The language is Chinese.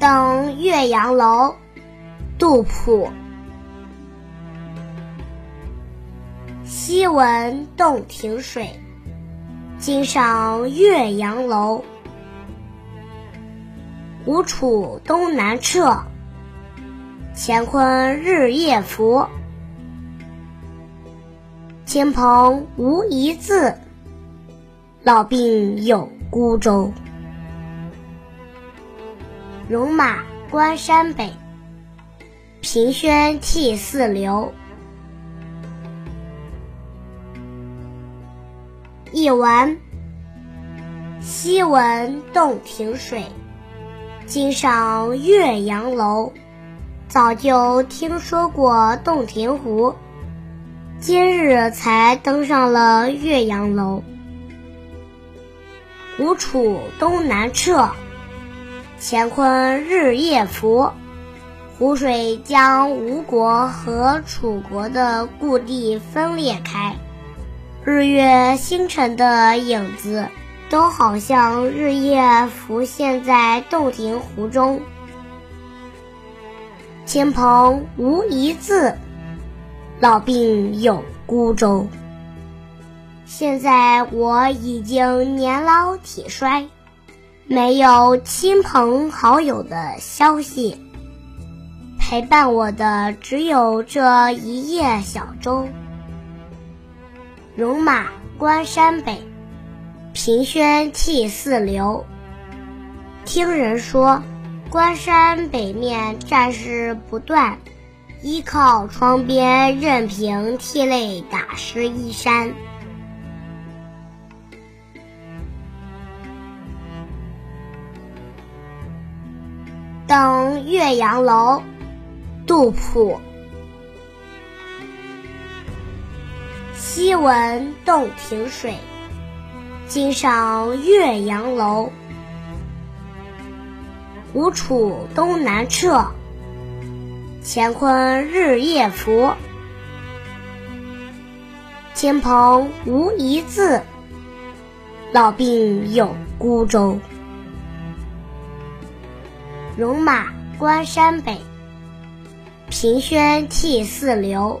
登岳阳楼，杜甫。西闻洞庭水，今上岳阳楼。吴楚东南坼，乾坤日夜浮。亲朋无一字，老病有孤舟。戎马关山北，凭轩涕泗流。译文：西闻洞庭水，今上岳阳楼。早就听说过洞庭湖，今日才登上了岳阳楼。吴楚东南坼。乾坤日夜浮，湖水将吴国和楚国的故地分裂开，日月星辰的影子都好像日夜浮现在洞庭湖中。亲朋无一字，老病有孤舟。现在我已经年老体衰。没有亲朋好友的消息，陪伴我的只有这一叶小舟。戎马关山北，凭轩涕泗流。听人说，关山北面战事不断，依靠窗边任凭涕泪打湿衣衫。登岳阳楼，杜甫。西闻洞庭水，今上岳阳楼。吴楚东南坼，乾坤日夜浮。亲朋无一字，老病有孤舟。戎马关山北，凭轩涕泗流。